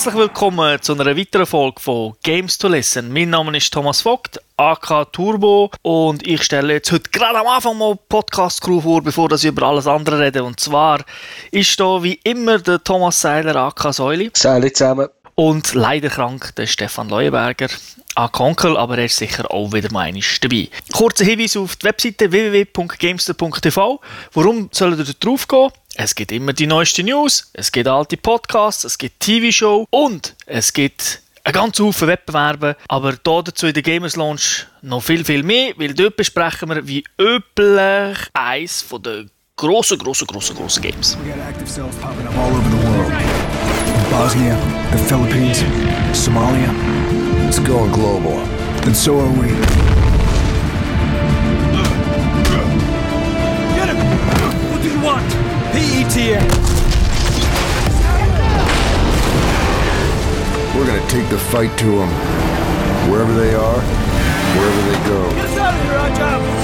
Herzlich willkommen zu einer weiteren Folge von Games to Listen. Mein Name ist Thomas Vogt, AK Turbo und ich stelle jetzt heute gerade am Anfang mal Podcast Crew vor, bevor ich über alles andere rede. Und zwar ist da wie immer der Thomas Seiler, AK Säuli. Salut zusammen. Und leider krank der Stefan Leuenberger. AK Onkel, aber er ist sicher auch wieder mal dabei. Kurzer Hinweis auf die Webseite www.gamester.tv. Warum sollen ihr da drauf gehen? Es gibt immer die neuesten News, es gibt alte Podcasts, es gibt TV-Show und es gibt einen ganzen Haufen Wettbewerbe, aber da dazu in der Gamers Launch noch viel, viel mehr, weil dort besprechen wir wie üblich eins von den grossen, grossen, grossen, grossen Games. Bosnia, the Philippines, Somalia. It's going global. And so are we. PETA! We're gonna take the fight to them. Wherever they are, wherever they go. Get us out of here, job!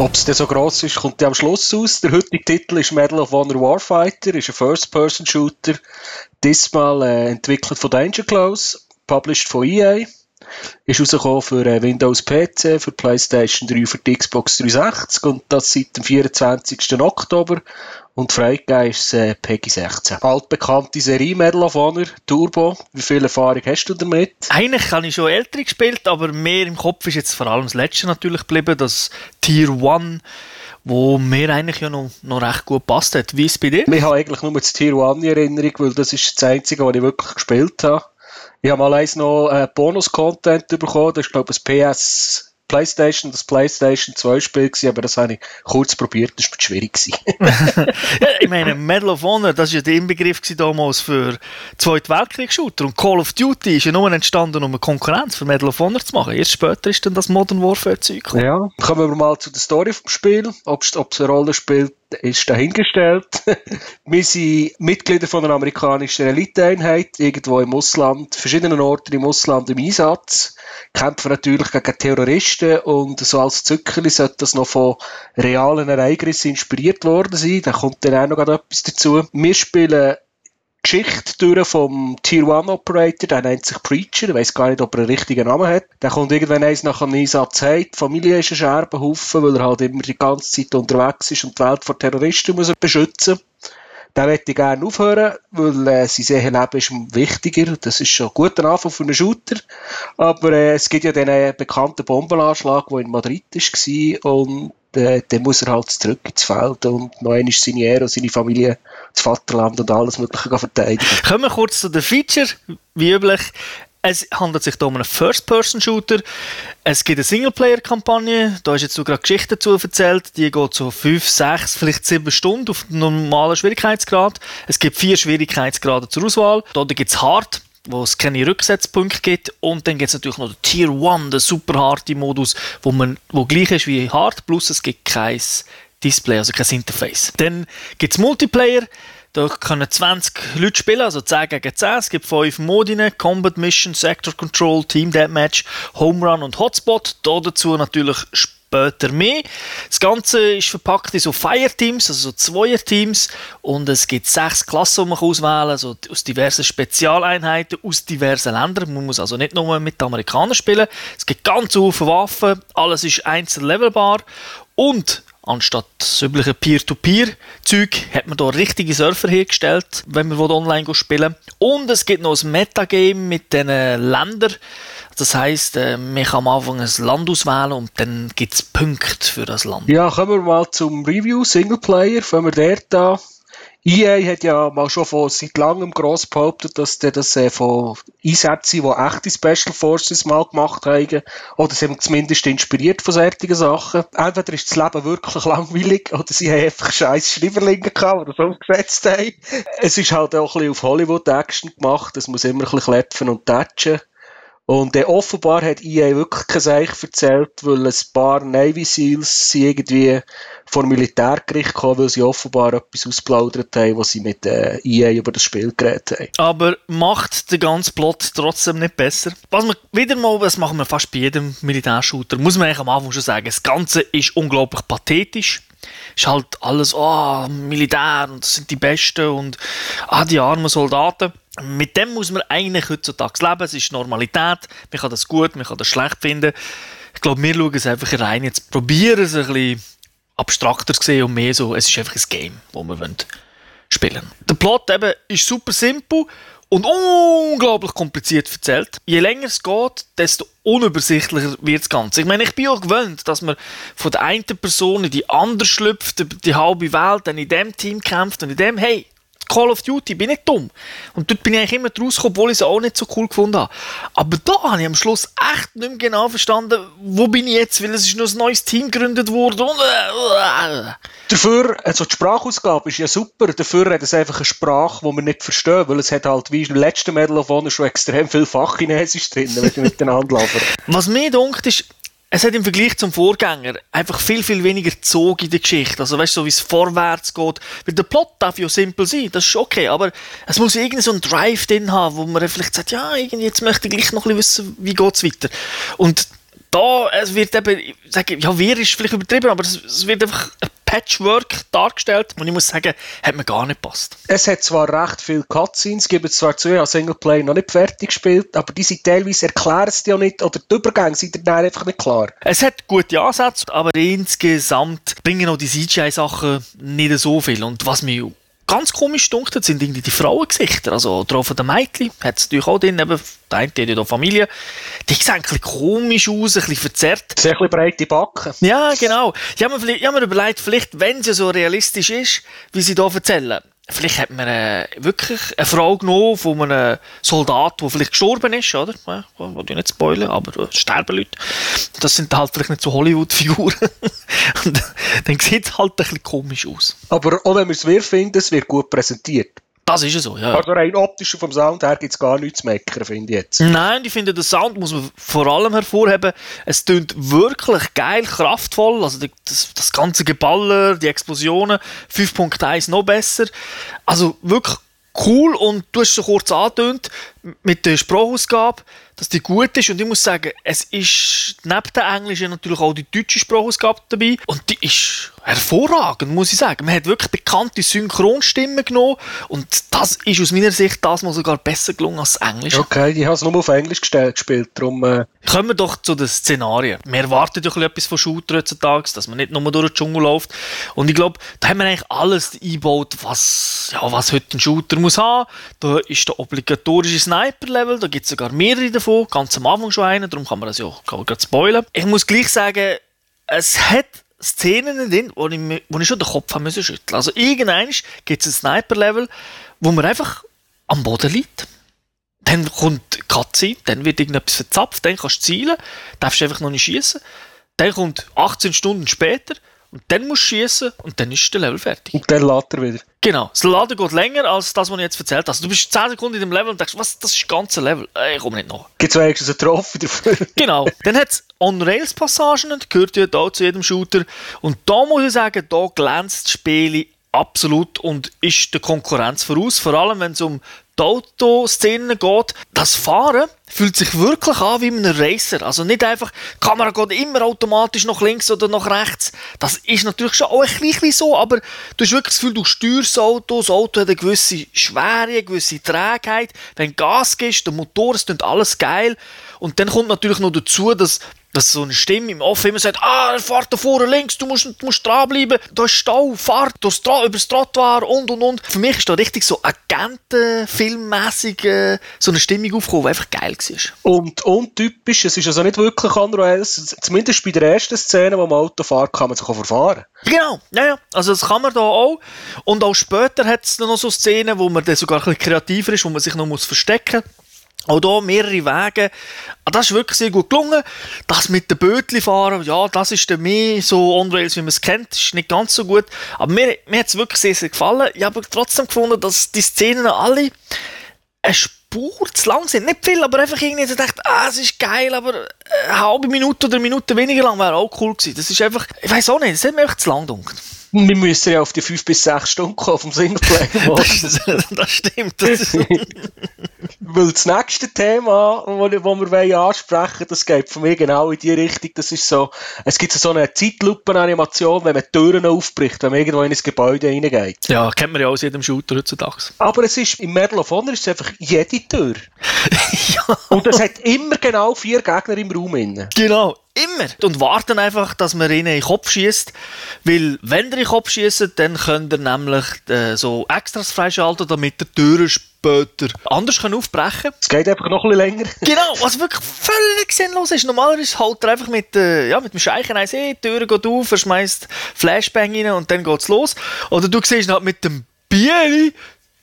Ob es denn so gross ist, kommt ja am Schluss aus. Der heutige Titel ist Medal of Honor Warfighter, ist ein First-Person-Shooter. Diesmal äh, entwickelt von Danger Close, published von EA. Ist rausgekommen für äh, Windows PC, für PlayStation 3, für die Xbox 360 und das seit dem 24. Oktober. Und freigegeben ist es äh, PEGI 16. Altbekannte Serie Medal of Honor, Turbo. Wie viel Erfahrung hast du damit? Eigentlich habe ich schon ältere gespielt, aber mehr im Kopf ist jetzt vor allem das letzte natürlich geblieben, das Tier 1, wo mir eigentlich ja noch, noch recht gut passt hat. Wie ist es bei dir? Ich habe eigentlich nur das Tier 1 in Erinnerung, weil das ist das Einzige, was ich wirklich gespielt habe. Ich habe mal eins noch äh, Bonus-Content bekommen, das ist glaube ich ein PS Playstation, das Playstation 2 Spiel gewesen, aber das habe ich kurz probiert, das war schwierig gewesen. ja, ich meine, Medal of Honor, das war ja der Inbegriff damals für Zweite Weltkrieg-Shooter und Call of Duty ist ja nur entstanden, um eine Konkurrenz für Medal of Honor zu machen. Erst später ist dann das Modern Warfare-Zeug ja. Kommen wir mal zu der Story vom Spiel, ob es eine Rolle spielt, ist dahingestellt. wir sind Mitglieder von einer amerikanischen Eliteeinheit, irgendwo im Ausland, verschiedenen Orten im Ausland im Einsatz, kämpfen natürlich gegen Terroristen und so als Zückerli sollte das noch von realen Ereignissen inspiriert worden sein. Da kommt dann auch noch etwas dazu. Wir spielen Geschichte durch vom Tier 1 Operator, der nennt sich Preacher, ich weiß gar nicht, ob er einen richtigen Namen hat. Der kommt irgendwann eins nach einem Einsatz heim, die Familie ist ein Scherbenhaufen, weil er halt immer die ganze Zeit unterwegs ist und die Welt vor Terroristen muss er beschützen. Den möchte ich gerne aufhören, weil äh, sein Seelenleben ist wichtiger. Das ist schon ein guter Anfang für einen Shooter. Aber äh, es gibt ja den äh, bekannten Bombenanschlag, der in Madrid war und äh, dann muss er halt zurück ins Feld und noch einmal seine Ehre und seine Familie, das Vaterland und alles Mögliche verteidigen. Kommen wir kurz zu den Feature, wie üblich. Es handelt sich hier um einen First-Person-Shooter. Es gibt eine Singleplayer-Kampagne. Da ist jetzt so gerade Geschichte dazu erzählt. Die geht so 5, 6, vielleicht 7 Stunden auf normalen Schwierigkeitsgrad. Es gibt vier Schwierigkeitsgrade zur Auswahl. Da gibt es Hard, wo es keine Rücksetzpunkte gibt. Und dann gibt es natürlich noch den Tier 1, den super harte Modus, wo, man, wo gleich ist wie Hard, plus es gibt kein Display, also kein Interface. Dann gibt es Multiplayer. Da können 20 Leute spielen, also 10 gegen 10. Es gibt 5 Modine, Combat Mission, Sector Control, Team Deathmatch, Home Run und Hotspot. Da dazu natürlich später mehr. Das Ganze ist verpackt in so Fireteams, also so Zweierteams. Und es gibt sechs Klassen, die man auswählen kann, also aus diversen Spezialeinheiten, aus diversen Ländern. Man muss also nicht nur mit Amerikanern spielen. Es gibt ganz viele Waffen, alles ist einzeln levelbar. Und anstatt übliche Peer-to-Peer-Zeug hat man hier richtige Surfer hergestellt, wenn man online spielen will. Und es gibt noch ein Metagame mit den Ländern. Das heisst, äh, man kann am Anfang ein Land auswählen und dann gibt es Punkte für das Land. Ja, kommen wir mal zum Review Singleplayer. Fangen wir dort an. EA hat ja mal schon von seit langem gross behauptet, dass die das äh, von Einsätzen, die echte Special Forces mal gemacht haben, oder sie haben zumindest inspiriert von solchen Sachen. Entweder ist das Leben wirklich langweilig, oder sie haben einfach scheiß Schreiberlinge gehabt, die das umgesetzt haben. Es ist halt auch ein bisschen auf Hollywood-Action gemacht, es muss immer ein bisschen klepfen und touchen. Und äh, offenbar hat EA wirklich kein Seich erzählt, weil ein paar Navy Seals sind irgendwie vor Militärgericht gekommen, weil sie offenbar etwas ausplaudert haben, was sie mit äh, EA über das Spiel geredet haben. Aber macht den ganzen Plot trotzdem nicht besser. Was wir wieder mal, das machen wir fast bei jedem Militärshooter, muss man eigentlich am Anfang schon sagen, das Ganze ist unglaublich pathetisch. ist halt alles, oh, Militär und das sind die Besten und ah, die armen Soldaten. Mit dem muss man eigentlich heutzutage leben. Es ist Normalität. Man kann das gut, man kann das schlecht finden. Ich glaube, wir schauen es einfach rein. Jetzt probieren es ein bisschen abstrakter zu sehen und mehr so, es ist einfach ein Game, das wir wollen spielen. Der Plot eben ist super simpel und unglaublich kompliziert erzählt. Je länger es geht, desto unübersichtlicher wird das Ganze. Ich meine, ich bin auch gewöhnt, dass man von der einen Person in die andere schlüpft, die halbe Welt dann in dem Team kämpft und in dem, hey, Call of Duty, bin nicht dumm. Und dort bin ich eigentlich immer rausgekommen, obwohl ich es auch nicht so cool gefunden habe. Aber da habe ich am Schluss echt nicht mehr genau verstanden, wo bin ich jetzt, weil es ist noch ein neues Team gegründet worden. Und, äh, Dafür, also die Sprachausgabe ist ja super, dafür hat es einfach eine Sprache, die wir nicht verstehen, weil es hat halt wie im letzten Medal of Honor schon extrem viel Fachchinesisch drin, wenn du miteinander laufen. Was mir dunkt ist, es hat im Vergleich zum Vorgänger einfach viel, viel weniger Zug in der Geschichte. Also, weißt du, so wie es vorwärts geht. Weil der Plot darf ja simpel sein, das ist okay, aber es muss irgendwie so einen Drive drin haben, wo man vielleicht sagt, ja, irgendwie, jetzt möchte ich gleich noch ein bisschen wissen, wie geht's weiter. Und da, es wird eben, ich sage, ja, wir ist vielleicht übertrieben, aber es, es wird einfach ein Patchwork dargestellt und ich muss sagen, hat mir gar nicht gepasst. Es hat zwar recht viele Cutscenes, gibt es zwar zu, ich habe Singleplayer noch nicht fertig gespielt, aber die sind teilweise erklären es dir ja nicht, oder die Übergänge sind dir einfach nicht klar. Es hat gute Ansätze, aber insgesamt bringen auch die CGI-Sachen nicht so viel und was mir ganz komisch dunkel sind irgendwie die Frauengesichter. Also drauf von den Mädchen hat es natürlich auch drin, eben, der eine hat ja Familie. Die sehen ein bisschen komisch aus, ein bisschen verzerrt. Sehr ein bisschen breite Backen. Ja, genau. Ich habe mir, habe mir überlegt, vielleicht, wenn sie so realistisch ist, wie sie hier erzählen, vielleicht hat man äh, wirklich eine Frau genommen von einem Soldat, der vielleicht gestorben ist, oder? Ja, will ich nicht spoilern, aber äh, sterben Leute. Das sind halt vielleicht nicht so Hollywood-Figuren. Dann sieht es halt ein bisschen komisch aus. Aber auch wenn wir es wir finden, es wird gut präsentiert. Das ist ja so, ja. Also rein optisch vom Sound her gibt es gar nichts zu meckern, finde ich jetzt. Nein, ich finde, der Sound muss man vor allem hervorheben. Es tönt wirklich geil, kraftvoll. Also das, das ganze Geballer, die Explosionen, 5.1 noch besser. Also wirklich cool und du hast so kurz angetönt mit der Sprachausgabe, dass die gut ist und ich muss sagen, es ist neben der englischen natürlich auch die deutsche Sprachausgabe dabei und die ist hervorragend, muss ich sagen. Man hat wirklich bekannte Synchronstimmen genommen und das ist aus meiner Sicht das mal sogar besser gelungen als das Englische. Okay, ich habe es nur auf Englisch gespielt, darum... Äh Kommen wir doch zu den Szenarien. Wir erwarten ja etwas von Shooter heutzutage, dass man nicht nur durch den Dschungel läuft. Und ich glaube, da haben wir eigentlich alles eingebaut, was, ja, was heute ein Shooter muss haben. Da ist der obligatorische Sniper-Level, da gibt es sogar mehrere davon, ganz am Anfang schon einen, darum kann man das ja gerade spoilern. Ich muss gleich sagen, es hat Szenen drin, wo ich, wo ich schon den Kopf haben müssen schütteln. Also irgendwann gibt es ein Sniper-Level, wo man einfach am Boden liegt. Dann kommt Cutscene, dann wird irgendetwas verzapft, dann kannst du zielen, darfst einfach noch nicht schießen. Dann kommt 18 Stunden später und dann musst du schießen und dann ist der Level fertig. Und dann lädt er wieder. Genau. Das Laden geht länger als das, was ich jetzt erzählt habe. Also, du bist 10 Sekunden in dem Level und denkst, was, das ist das ganze Level. Äh, ich komme nicht nach. Gibt es wenigstens einen Trophy dafür? genau. Dann hat es On-Rails-Passagen, gehört ja da zu jedem Shooter. Und da muss ich sagen, da glänzt das Spiel absolut und ist der Konkurrenz voraus. Vor allem, wenn es um die Autoszenen geht. Das Fahren fühlt sich wirklich an wie ein Racer. Also nicht einfach, die Kamera geht immer automatisch nach links oder nach rechts. Das ist natürlich schon auch ein bisschen so, aber du hast wirklich das Gefühl, du steuerst das Auto, das Auto hat eine gewisse Schwere, eine gewisse Trägheit. Wenn Gas gibst, der Motor, es klingt alles geil. Und dann kommt natürlich noch dazu, dass dass so eine Stimme im Off immer sagt, ah, fahrt da vorne links, du musst, du musst dranbleiben, da ist Stau, fahrt das Tra über das Trottoir und und und. Für mich ist da richtig so Agentenfilmmäßig äh, so eine Stimmung aufgekommen, die einfach geil war. Und untypisch, es ist also nicht wirklich Unreal, zumindest bei der ersten Szene, wo man Auto fährt, kann man sich auch verfahren. Genau, ja, ja, also das kann man da auch. Und auch später hat es noch so Szenen, wo man dann sogar ein bisschen kreativer ist, wo man sich noch muss verstecken muss. Auch hier mehrere Wege. Ah, das ist wirklich sehr gut gelungen. Das mit den Bötli fahren, ja, das ist dann mehr so On-Rails, wie man es kennt. Ist nicht ganz so gut. Aber mir, mir hat es wirklich sehr, sehr gefallen. Ich habe trotzdem gefunden, dass die Szenen alle eine Spur zu lang sind. Nicht viel, aber einfach irgendwie gedacht, ah, es ist geil, aber eine halbe Minute oder eine Minute weniger lang wäre auch cool gewesen. Das ist einfach, ich weiß auch nicht, es hat mir einfach zu lang gedunkt. Wir müssen ja auf die 5 bis 6 Stunden kommen vom Singleplayer-Modus. das, das stimmt. Das, Weil das nächste Thema, das wir wollen ansprechen das geht von mir genau in die Richtung. Das ist so, es gibt so eine Zeitlupen-Animation, wenn man Türen aufbricht, wenn man irgendwo in ein Gebäude reingeht. ja, kennt man ja aus jedem Shooter heutzutage. Aber es ist, im Medal of Honor ist es einfach jede Tür. ja, Und es hat immer genau vier Gegner im Raum innen. genau. Immer. Und warten einfach, dass man ihnen in den Kopf schießt. Weil, wenn ihr in den Kopf schießt, dann könnt ihr nämlich äh, so Extras freischalten, damit ihr Türen später anders können aufbrechen kann. Es geht einfach noch ein bisschen länger. Genau, was wirklich völlig sinnlos ist. Normalerweise holt er einfach mit, äh, ja, mit dem Scheichen ein, hey, die Tür geht auf, er schmeißt Flashbang rein und dann geht's los. Oder du siehst halt mit dem Bier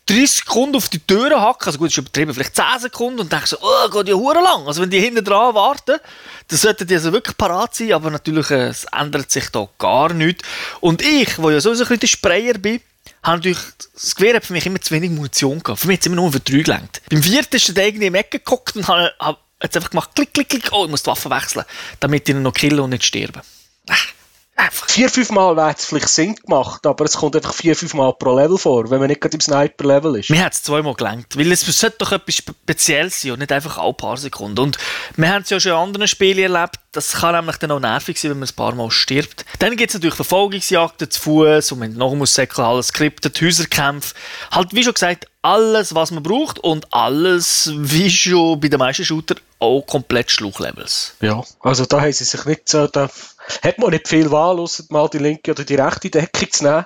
30 Sekunden auf die Türe hacken, also gut, ist übertrieben, vielleicht 10 Sekunden und denkst so, oh, geht ja hure lang. Also wenn die hinten dran warten, dann sollten die also wirklich parat sein, aber natürlich, äh, es ändert sich da gar nichts. Und ich, wo ja sowieso ein bisschen Sprayer bin, habe natürlich, das Gewehr hat für mich immer zu wenig Munition gehabt. Für mich hat es immer nur für drei gelangt. Beim vierten ist der irgendwie im Ecke geguckt und habe, habe jetzt einfach gemacht, klick, klick, klick, oh, ich muss die Waffe wechseln, damit ich ihn noch killen und nicht sterben. Ah, Einfach. Vier, fünf Mal wäre es vielleicht Sinn gemacht, aber es kommt einfach vier, fünf Mal pro Level vor, wenn man nicht gerade im Sniper-Level ist. Mir hat es zweimal gelangt, weil es sollte doch etwas Spezielles sein und nicht einfach alle paar Sekunden. Und wir haben es ja schon in anderen Spielen erlebt, das kann nämlich dann auch nervig sein, wenn man ein paar Mal stirbt. Dann gibt es natürlich Verfolgungsjagden zu Fuß und man noch muss säckeln, alles skriptet, Häuserkämpfe. Halt, wie schon gesagt, alles, was man braucht und alles, wie schon bei den meisten Shooter, auch komplett Schluchlevels. Ja, also da haben sie sich nicht so, da hat man nicht viel Wahl, ausser mal die linke oder die rechte Deckung zu nehmen.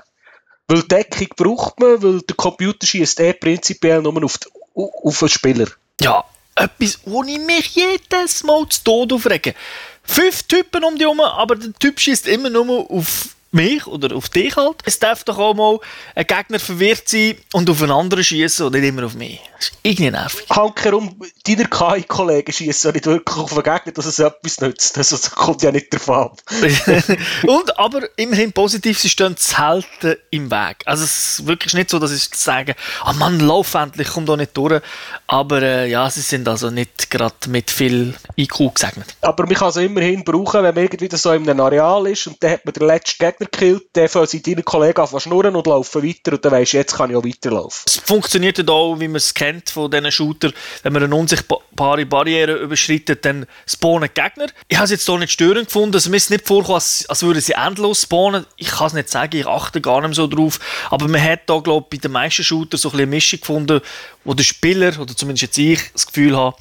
Weil Deckung braucht man, weil der Computer schießt eh prinzipiell nur auf, die, auf den Spieler. Ja, etwas, wo ich mich jedes Mal zu Tod aufrege. Fünf Typen um die herum, aber der Typ schießt immer nur auf mich oder auf dich halt. Es darf doch auch mal ein Gegner verwirrt sein und auf einen anderen schießen und nicht immer auf mich. Das ist irgendwie nervig. Hankerum, deine KI-Kollegen schießen nicht wirklich auf den Gegner, dass es etwas nützt. Also, das kommt ja nicht davon ab. und aber immerhin positiv, sie stehen selten im Weg. Also es ist wirklich nicht so, dass ich sage, ah Mann, lauf endlich, komm da nicht durch. Aber äh, ja, sie sind also nicht gerade mit viel IQ gesegnet. Aber man kann es immerhin brauchen, wenn man irgendwie so in einem Areal ist und dann hat man den letzten Gegner gekillt, dann fangen sie deine Kollegen an schnurren und laufen weiter und dann weisst du, jetzt kann ich auch weiterlaufen. Es funktioniert ja auch, wie man es kennt von diesen Shooter, wenn man eine unsichtbare Barriere überschreitet, dann spawnen Gegner. Ich habe es jetzt hier nicht störend gefunden, also mir ist nicht vorgekommen, als, als würden sie endlos spawnen. Ich kann es nicht sagen, ich achte gar nicht so drauf, aber man hat da, glaube ich, bei den meisten Shooter so ein eine Mischung gefunden, wo der Spieler, oder zumindest jetzt ich, das Gefühl habe,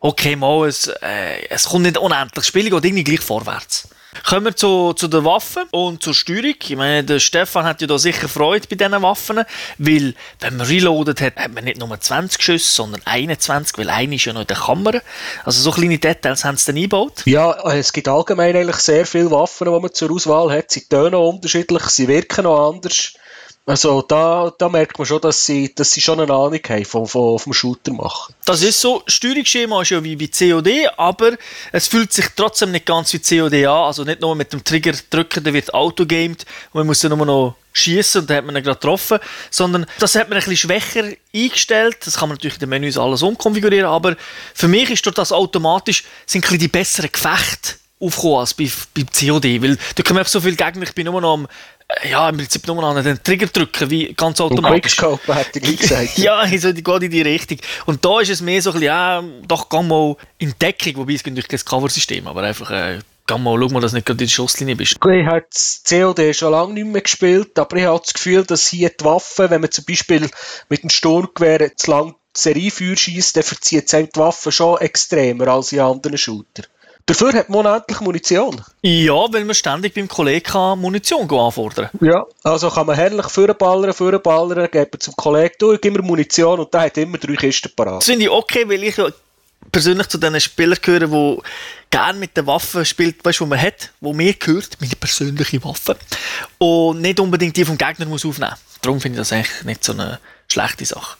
okay, mal, es, äh, es kommt nicht unendlich, das Spiel geht irgendwie gleich vorwärts. Kommen wir zu, zu den Waffen und zur Steuerung. Ich meine, der Stefan hat ja da sicher Freude bei diesen Waffen, weil, wenn man reloadet hat, hat man nicht nur 20 Schüsse, sondern 21, weil eine ist ja noch in der Kamera. Also so kleine Details haben sie dann eingebaut. Ja, es gibt allgemein eigentlich sehr viele Waffen, die man zur Auswahl hat. Sie tönen unterschiedlich, sie wirken auch anders. Also da, da merkt man schon, dass sie, dass sie schon eine Ahnung haben vom, vom, vom Shooter machen. Das ist so, Steuerungsschema ist ja wie bei COD, aber es fühlt sich trotzdem nicht ganz wie COD an. Also nicht nur mit dem Trigger drücken, dann wird autogamed und man muss dann nur noch schießen und dann hat man ihn gerade getroffen, sondern das hat man ein bisschen schwächer eingestellt. Das kann man natürlich in den Menüs alles umkonfigurieren, aber für mich ist durch das automatisch sind ein die besseren Gefechte aufgekommen als bei, bei COD, weil da kommen so viele Gegner, ich bin nur noch am ja, im Prinzip nur an den Trigger drücken, wie ganz automatisch. Und Quickscope hat er gleich gesagt. ja, also die geht in die Richtung. Und da ist es mehr so ein bisschen, ja, doch, geh mal in Deckung, wobei es natürlich kein Cover-System, aber einfach, äh, geh mal, schau mal, dass du nicht gerade in der Schusslinie bist. Ich habe das COD schon lange nicht mehr gespielt, aber ich habe das Gefühl, dass hier die Waffe, wenn man zum Beispiel mit dem Sturmgewehr zu lang Seriefeuer schießt, dann verzieht es die Waffe schon extremer als in anderen Shootern. Dafür hat man unendlich Munition. Ja, weil man ständig beim Kollegen Munition anfordern Ja, also kann man herrlich vorballern, vorballern, geben zum Kollegen, du, gib mir Munition und der hat immer drei Kisten parat. Das finde ich okay, weil ich persönlich zu diesen Spielern gehöre, die gerne mit den Waffen spielt, weißt du, was man hat, wo mir gehört, meine persönliche Waffe. Und nicht unbedingt die vom Gegner muss aufnehmen. Darum finde ich das eigentlich nicht so eine schlechte Sache.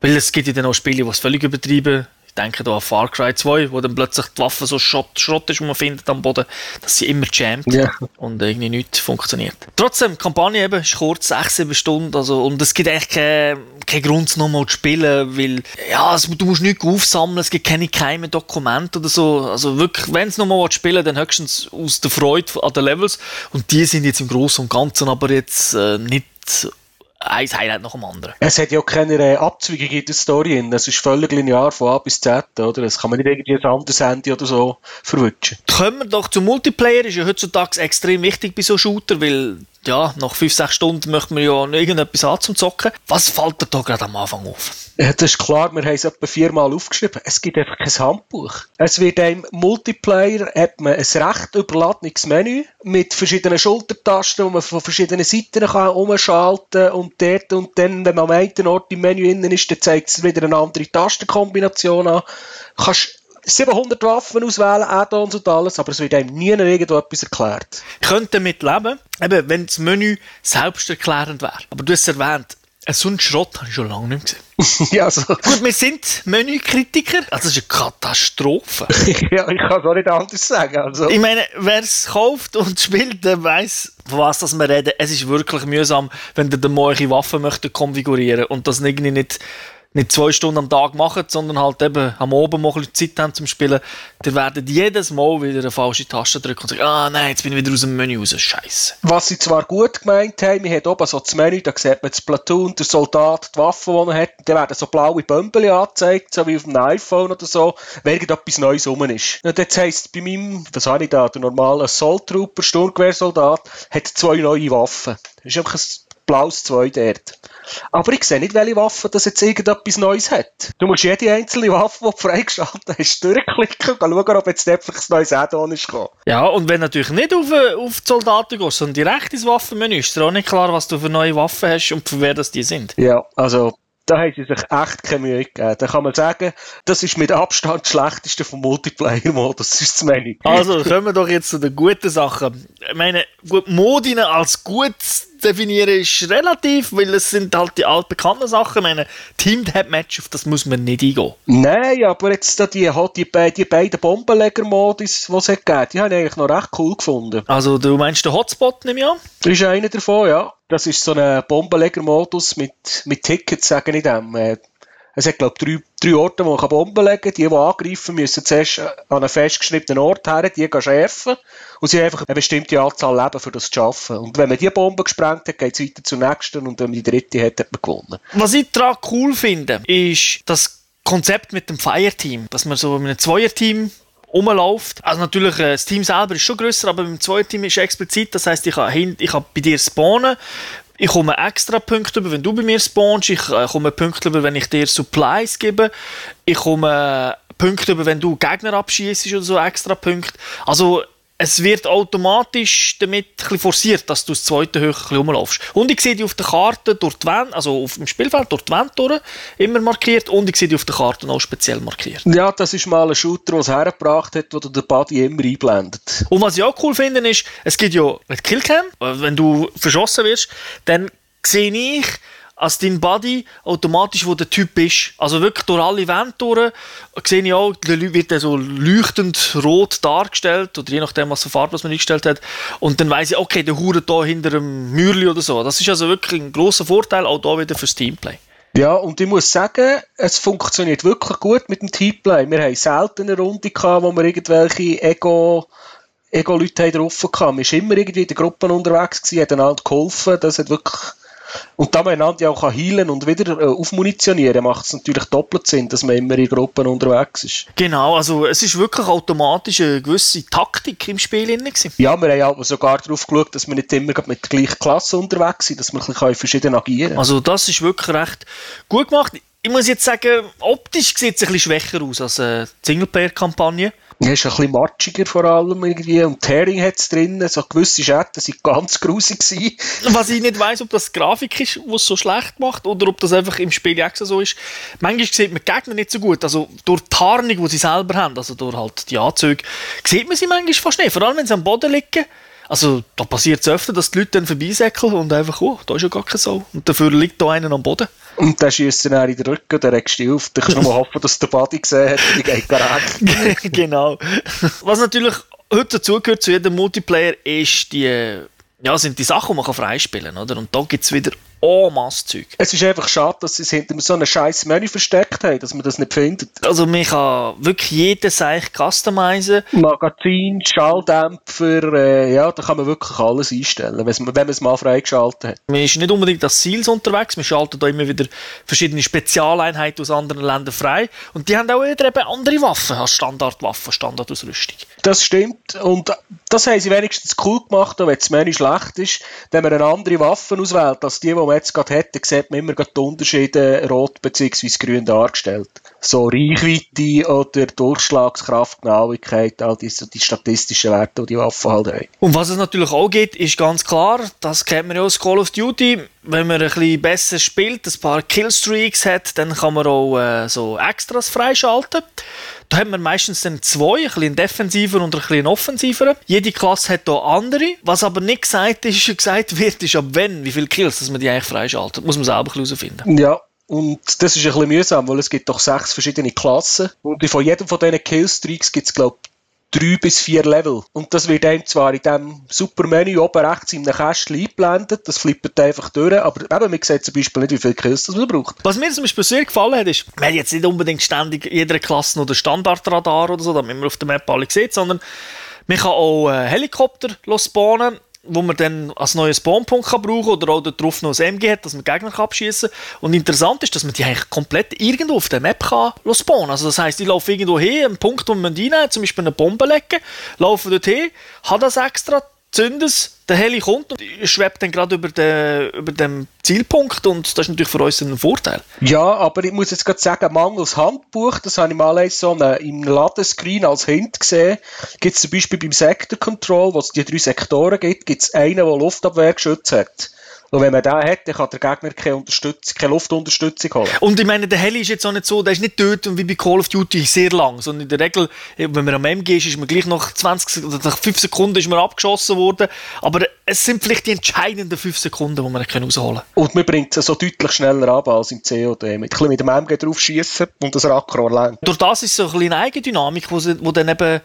Weil es gibt ja dann auch Spiele, die es völlig übertrieben Ich denke da an Far Cry 2, wo dann plötzlich die Waffe so Schrott, Schrott ist, die man findet am Boden, dass sie immer jammt Ja. und irgendwie nichts funktioniert. Trotzdem, die Kampagne eben ist kurz, 6, 7 Stunden, also, und es gibt eigentlich keinen keinen Grund, nochmal zu spielen, weil, ja, es, du musst nichts aufsammeln, es gibt keine geheimen Dokumente oder so. Also wirklich, wenn es nochmal spielen dann höchstens aus der Freude an den Levels. Und die sind jetzt im Großen und Ganzen aber jetzt äh, nicht ein Highlight nach dem anderen. Es hat ja auch keine äh, Abzweigung in der Story. Es ist völlig linear von A bis Z, oder? Das kann man nicht irgendwie ein anderes Handy oder so verwutschen. Kommen wir doch zum Multiplayer, ist ja heutzutage extrem wichtig bei so Shooter, weil ja, nach 5-6 Stunden möchte man ja irgendetwas haben zum Zocken. Was fällt dir da gerade am Anfang auf? Ja, das ist klar, wir haben es etwa viermal aufgeschrieben. Es gibt einfach kein Handbuch. Es wird einem Multiplayer hat man ein recht überladenes Menü mit verschiedenen Schultertasten, wo man von verschiedenen Seiten kann umschalten und dort und dann, wenn man am einen Ort im Menü innen ist, dann zeigt es wieder eine andere Tastenkombination an. Du kannst 700 Waffen auswählen, Add-ons und alles, aber es wird einem nie irgendwo etwas erklärt. Ich könnte damit leben, eben, wenn das Menü selbsterklärend wäre. Aber du hast es erwähnt, so einen Schrott habe ich schon lange nicht gesehen. ja, also, Gut, wir sind Menükritiker. Also, das ist eine Katastrophe. ja, ich kann es auch nicht anders sagen. Also. Ich meine, wer es kauft und spielt, der weiß, von was das wir reden. Es ist wirklich mühsam, wenn dann mal eure Waffen möchtet konfigurieren und das irgendwie nicht, nicht zwei Stunden am Tag macht, sondern halt eben am Abend mal ein bisschen Zeit haben zum Spielen. Ihr werdet jedes Mal wieder eine falsche Taste drücken und sagen, ah nein, jetzt bin ich wieder aus dem Menü raus. Scheiße. Was sie zwar gut gemeint haben, wir haben oben so das Menü, da sieht man das Platoon, der Soldat, die Waffe, die er hat, dann werden so blaue Bömpel angezeigt, so wie auf einem iPhone oder so, wenn irgendetwas Neues rum ist. Und jetzt heisst bei meinem, was habe ich da, der normale Assault Trooper, Sturmgewehrsoldat, hat zwei neue Waffen. Das ist einfach ein blaues Zwei dort. Aber ich sehe nicht, welche Waffe das jetzt irgendetwas Neues hat. Du musst jede einzelne Waffe, die du freigeschaltet hast, durchklicken und schauen, ob jetzt einfach ein neues Add-on ist gekommen. Ja, und wenn du natürlich nicht auf, äh, auf die Soldaten gehst, sondern direkt ins Waffenmenü, ist dir auch nicht klar, was du für neue Waffen hast und für wer das die sind. Ja, also da haben sie sich echt keine Mühe gegeben. Da kann man sagen, das ist mit Abstand das schlechteste vom Multiplayer-Modus, das ist das Menü. Also, kommen wir doch jetzt zu den guten Sachen. Ich meine, gut, Modine als gut zu definieren ist relativ, weil es sind halt die altbekannten Sachen. Ich meine, Team-Deathmatch, auf das muss man nicht eingehen. Nein, aber jetzt da die, halt die, die beiden Bombenleger-Modus, die es hat gegeben, die habe ich eigentlich noch recht cool gefunden. Also, du meinst den Hotspot, nehme ich an? Das ist einer davon, ja. Das ist so ein Bombenleger-Modus mit, mit Tickets, sage ich dem. Äh, Es hat, glaube drei, drei Orte, wo man Bomben legen kann. Die, die angreifen, müssen zuerst an einen festgeschnittenen Ort her, die gehen schärfen. Und sie haben einfach eine bestimmte Anzahl Leben, für das zu schaffen. Und wenn man die Bombe gesprengt hat, geht es weiter zur nächsten. Und wenn man die dritte hat, hat man gewonnen. Was ich daran cool finde, ist das Konzept mit dem Fireteam, dass man so in einem Zweierteam rumläuft. Also natürlich, äh, das Team selber ist schon grösser, aber beim Zweierteam ist explizit, das heißt, ich kann, ich kann bei dir spawnen, ich komme extra Punkte über, wenn du bei mir spawnst, ich äh, komme Punkte über, wenn ich dir Supplies gebe, ich komme Punkte über, wenn du Gegner abschießt oder so, extra Punkte. Also es wird automatisch damit ein forciert, dass du das zweite bisschen rumlaufst. Und ich sehe die auf der Karte durch die Wand, also auf dem Spielfeld durch die Wand durch, immer markiert und ich sehe die auf der Karte auch speziell markiert. Ja, das ist mal ein Shooter, der es hergebracht hat, wo du den Body immer einblendet. Und was ich auch cool finde, ist, es gibt ja mit Killcam, wenn du verschossen wirst, dann sehe ich als dein Body automatisch, wo der Typ ist. Also wirklich durch alle Wände durch, sehe ich auch, wird dann so leuchtend rot dargestellt, oder je nachdem, was für Farbe was man eingestellt hat. Und dann weiss ich, okay, der Hure da hinter einem Mürli oder so. Das ist also wirklich ein grosser Vorteil, auch da wieder fürs Teamplay. Ja, und ich muss sagen, es funktioniert wirklich gut mit dem Teamplay. Wir haben selten eine Runde gehabt, wo wir irgendwelche Ego, Ego-Leute haben drauf hatten. Man war immer irgendwie in der Gruppe unterwegs gewesen, hat einander geholfen. Das hat wirklich, und da man einander ja auch kann heilen und wieder äh, aufmunitionieren, macht es natürlich doppelt Sinn, dass man immer in Gruppen unterwegs ist. Genau, also es ist wirklich automatisch eine gewisse Taktik im Spiel drin gewesen. Ja, wir haben halt sogar darauf geschaut, dass wir nicht immer mit der gleichen Klasse unterwegs sind, dass wir ein bisschen verschieden agieren können. Also das ist wirklich recht gut gemacht. Ich muss jetzt sagen, optisch sieht es ein bisschen schwächer aus als eine Singleplayer-Kampagne. Ja, ist ein bisschen matschiger vor allem irgendwie. Und Herring hat es drin, so gewisse Schatten sind ganz grusig gewesen. Was ich nicht weiss, ob das Grafik ist, die es so schlecht macht, oder ob das einfach im Spiel extra so ist. Manchmal sieht man die Gegner nicht so gut. Also durch die Tarnung, die sie selber haben, also durch halt die Anzüge, sieht man sie manchmal fast nicht. Vor allem, wenn sie am Boden liegen. Also da passiert es öfter, dass die Leute dann vorbeisäckeln und einfach, oh, da ist ja gar kein Sau. Und dafür liegt da einer am Boden. Und dann schießt dann in den Rücken, dann regst du dich auf. Dann kannst du nur hoffen, dass der Body gesehen hat, die geht direkt. genau. Was natürlich heute dazugehört zu jedem Multiplayer ist die, ja, sind die Sachen, die man freispielen kann, oder? Und da gibt es wieder en masse Zeug. Es ist einfach schade, dass sie es hinter so einem scheiß Menü versteckt haben, dass man das nicht findet. Also man kann wirklich jeden Seich customizen. Magazin, Schalldämpfer, äh, ja, da kann man wirklich alles einstellen, wenn man es mal freigeschaltet hat. Man ist nicht unbedingt als Ziels unterwegs, man schaltet da immer wieder verschiedene Spezialeinheiten aus anderen Ländern frei und die haben auch wieder eben andere Waffen als Standardwaffen, Standardausrüstung. Das stimmt und das haben sie wenigstens cool gemacht, auch wenn das Menü schlecht ist, wenn man eine andere Waffe auswählt als die, die man jetzt gerade hätte, sieht man immer die Unterschiede rot bzw. grün dargestellt. So Reichweite oder Durchschlagskraft, Genauigkeit, all diese die statistischen Werte, die die Waffen halt haben. Und was es natürlich auch gibt, ist ganz klar, das kennt man ja aus Call of Duty, wenn man ein bisschen besser spielt, ein paar Killstreaks hat, dann kann man auch äh, so Extras freischalten. Da haben wir meistens dann zwei, ein bisschen defensiver und ein bisschen offensiver. Jede Klasse hat hier andere. Was aber nicht gesagt, ist, gesagt wird, ist ab wann, wie viele Kills dass man die eigentlich freischaltet. Muss man selber herausfinden. Ja, und das ist ein bisschen mühsam, weil es gibt doch sechs verschiedene Klassen. Und von jedem von diesen Killstreaks gibt es, glaube ich, drei bis vier Level. Und das wird einem zwar in diesem super Menü oben rechts in einem Kästchen eingeblendet, das flippt einfach durch, aber eben, man sieht zum Beispiel nicht, wie viele Kills das man braucht. Was mir zum Beispiel sehr gefallen hat, ist, man hat jetzt nicht unbedingt ständig jeder Klasse oder Standardradar oder so, damit man auf der Map alle sieht, sondern man kann auch äh, Helikopter spawnen wo man dann als neuen Spawnpunkt kann brauchen oder auch darauf noch ein MG hat, dass man Gegner abschießen kann. Und interessant ist, dass man die eigentlich komplett irgendwo auf der Map kann spawnen Also das heisst, ich laufe irgendwo hin, einen Punkt, wo man reinnehmen, zum Beispiel eine Bombe legen, laufe dort hin, habe das extra, zünde es, der Heli kommt und schwebt dann gerade über, den, über den Zielpunkt und das ist natürlich für uns ein Vorteil. Ja, aber ich muss jetzt gerade sagen, mangels Handbuch, das habe ich mal so eine, im Ladescreen als Hint gesehen, gibt es zum Beispiel beim Sector Control, wo es die drei Sektoren gibt, gibt es einen, der Luftabwehrgeschütz hat. Und wenn man den hat, dann kann der Gegner keine, Unterstützung, keine Luftunterstützung holen. Und ich meine, der Heli ist jetzt auch nicht so, der ist nicht dort wie bei Call of Duty sehr lang, sondern in der Regel, wenn man am MG ist, ist man gleich nach 20 oder nach 5 Sekunden ist man abgeschossen worden. Aber es sind vielleicht die entscheidenden 5 Sekunden, die man rausholen kann. Und man bringt es so deutlich schneller ab als im COD. Mit, ein bisschen mit dem MG drauf schießen und das Rackrohr lenken. Durch das ist so ein bisschen eine Eigendynamik, die dann eben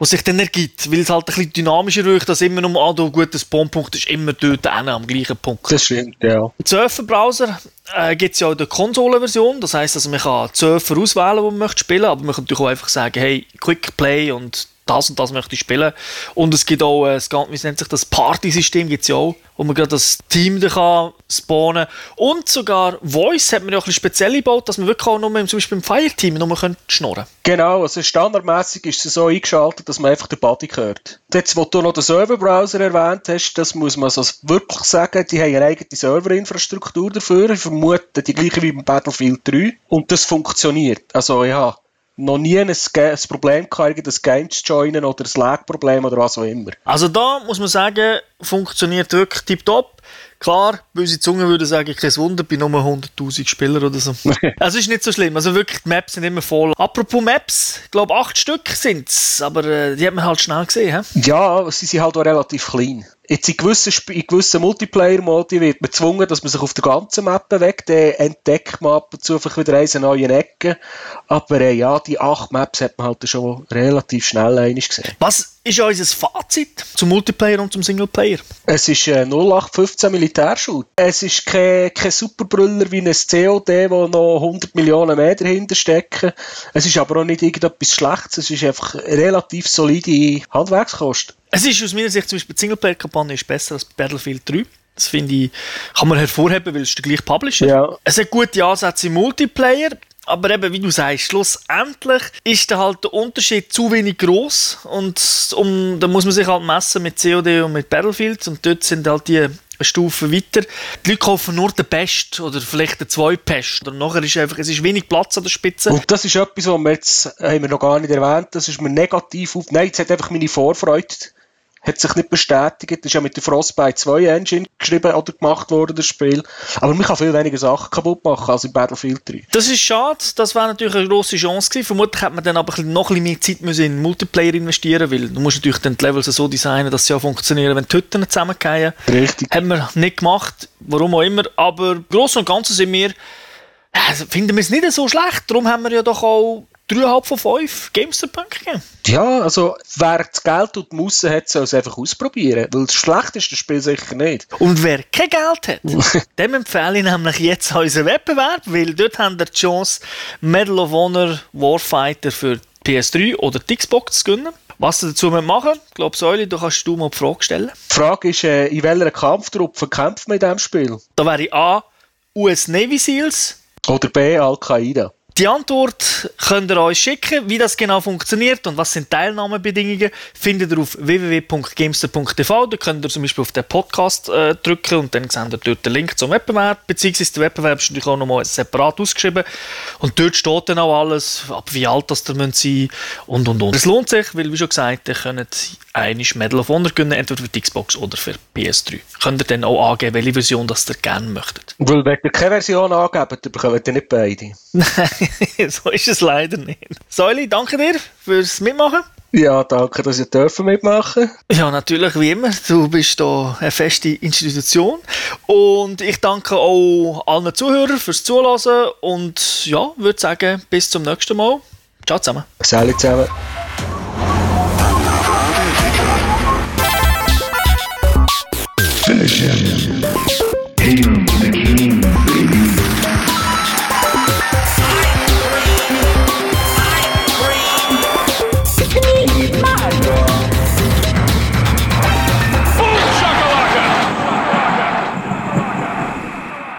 was sich dann ergibt, weil es halt ein bisschen dynamischer wirkt, dass immer nur, ah, du, gut, das ist immer dort am gleichen Punkt. Das stimmt, ja. Im Surfer-Browser äh, gibt es ja auch die Konsolenversion, das heisst, also man kann Surfer auswählen, die man möchte spielen, aber man kann natürlich auch einfach sagen, hey, Quick Play und das und das möchte ich spielen. Und es gibt auch, äh, wie nennt sich das, Party-System gibt es ja auch, wo man gerade das Team da kann spawnen Und sogar Voice hat man ja auch ein speziell gebaut, dass man wirklich auch nur, zum Beispiel im Fireteam nur schnurren Genau, also standardmäßig ist es so eingeschaltet, dass man einfach den Body hört. Jetzt, wo du noch den Serverbrowser erwähnt hast, das muss man also wirklich sagen, die haben eine eigene Serverinfrastruktur dafür. Ich vermute die gleiche wie beim Battlefield 3. Und das funktioniert. Also ja, noch nie ein, ein Problem gehabt, das Game zu joinen oder ein Lag-Problem oder was auch immer. Also da muss man sagen, funktioniert wirklich tiptop. Klar, böse Zunge würde sagen, kein Wunder, bei nur 100'000 Spielern oder so. also ist nicht so schlimm. Also wirklich, die Maps sind immer voll. Apropos Maps, ich glaube acht Stück sind es, aber äh, die hat man halt schnell gesehen. He? Ja, sie sind halt auch relativ klein. Jetzt in gewissen, in gewissen Multiplayer-Modi wird man gezwungen, dass man sich auf der ganzen Map bewegt. Dann entdeckt man ab und zu vielleicht wieder eine neue Ecke. Aber äh, ja, die acht Maps hat man halt schon relativ schnell einig gesehen. Was ist unser Fazit zum Multiplayer und zum Singleplayer? Es ist äh, 0815 Militärschule. Es ist kein, kein Superbrüller wie ein COD, wo noch 100 Millionen mehr dahinter stecken. Es ist aber auch nicht irgendetwas Schlechtes. Es ist einfach relativ solide Handwerkskost. Es ist aus meiner Sicht zum Beispiel die Singleplayer-Kampagne besser als Battlefield 3. Das finde ich, kann man hervorheben, weil es der gleiche Publisher. Ja. Es hat gute Ansätze im Multiplayer. Aber eben, wie du sagst, schlussendlich ist da halt der Unterschied zu wenig groß und um, da muss man sich halt messen mit COD und mit Battlefield und dort sind halt die Stufe weiter. Die Leute kaufen nur den Best oder vielleicht den Zweitbest. Und nachher ist einfach, es ist wenig Platz an der Spitze. Und das ist etwas, was wir jetzt, haben wir noch gar nicht erwähnt, das ist mir negativ auf, nein, jetzt hat einfach meine Vorfreude hat sich nicht bestätigt. Das ist ja mit der Frostbite 2 Engine geschrieben oder gemacht worden, das Spiel. Aber man kann viel weniger Sachen kaputt machen als in Battlefield 3. Das ist schade. Das wäre natürlich eine grosse Chance gewesen. Vermutlich hätte man dann aber noch ein bisschen mehr Zeit müssen in Multiplayer investieren weil du musst natürlich dann die Levels so designen, dass sie auch funktionieren, wenn die Hütten zusammengehen. Richtig. Haben wir nicht gemacht, warum auch immer. Aber gross und ganzen sind wir Also finden wir es nicht so schlecht. Darum haben wir ja doch auch 3,5 von 5 Gamester-Punkte gegeben. Ja, also wer das Geld und die Musse hat, soll es einfach ausprobieren. Weil das schlechteste Spiel sicher nicht. Und wer kein Geld hat, dem empfehle ich nämlich jetzt unseren Wettbewerb, weil dort haben wir die Chance, Medal of Honor Warfighter für die PS3 oder die Xbox zu gewinnen. Was ihr dazu machen ich glaube, Säuli, du kannst du mal die Frage stellen. Die Frage ist, äh, in welcher Kampftruppe kämpft man in diesem Spiel? Da wäre A. US Navy Seals. Oder B. Al-Qaida? Die Antwort könnt ihr euch schicken, wie das genau funktioniert und was sind Teilnahmebedingungen, findet ihr auf www.gamester.tv. Da könnt ihr zum Beispiel auf den Podcast äh, drücken und dann seht ihr dort den Link zum Wettbewerb, beziehungsweise der Wettbewerb ist natürlich auch nochmal separat ausgeschrieben und dort steht dann auch alles, ab wie alt das ihr sein müsst und und und. Es lohnt sich, weil wie schon gesagt, ihr könnt eine Medal of Honor gewinnen, entweder für die Xbox oder für PS3. Könnt ihr dann auch angeben, welche Version das ihr gerne möchtet. Weil wenn ihr keine Version angebt, dann bekommt ihr nicht beide. Nein, so ist es leider nicht. Säuli, danke dir fürs Mitmachen. Ja, danke, dass ihr dürfen mitmachen. Ja, natürlich, wie immer. Du bist da eine feste Institution. Und ich danke auch allen Zuhörern fürs Zuhören. Und ja, würde sagen, bis zum nächsten Mal. Ciao zusammen. Salut zusammen.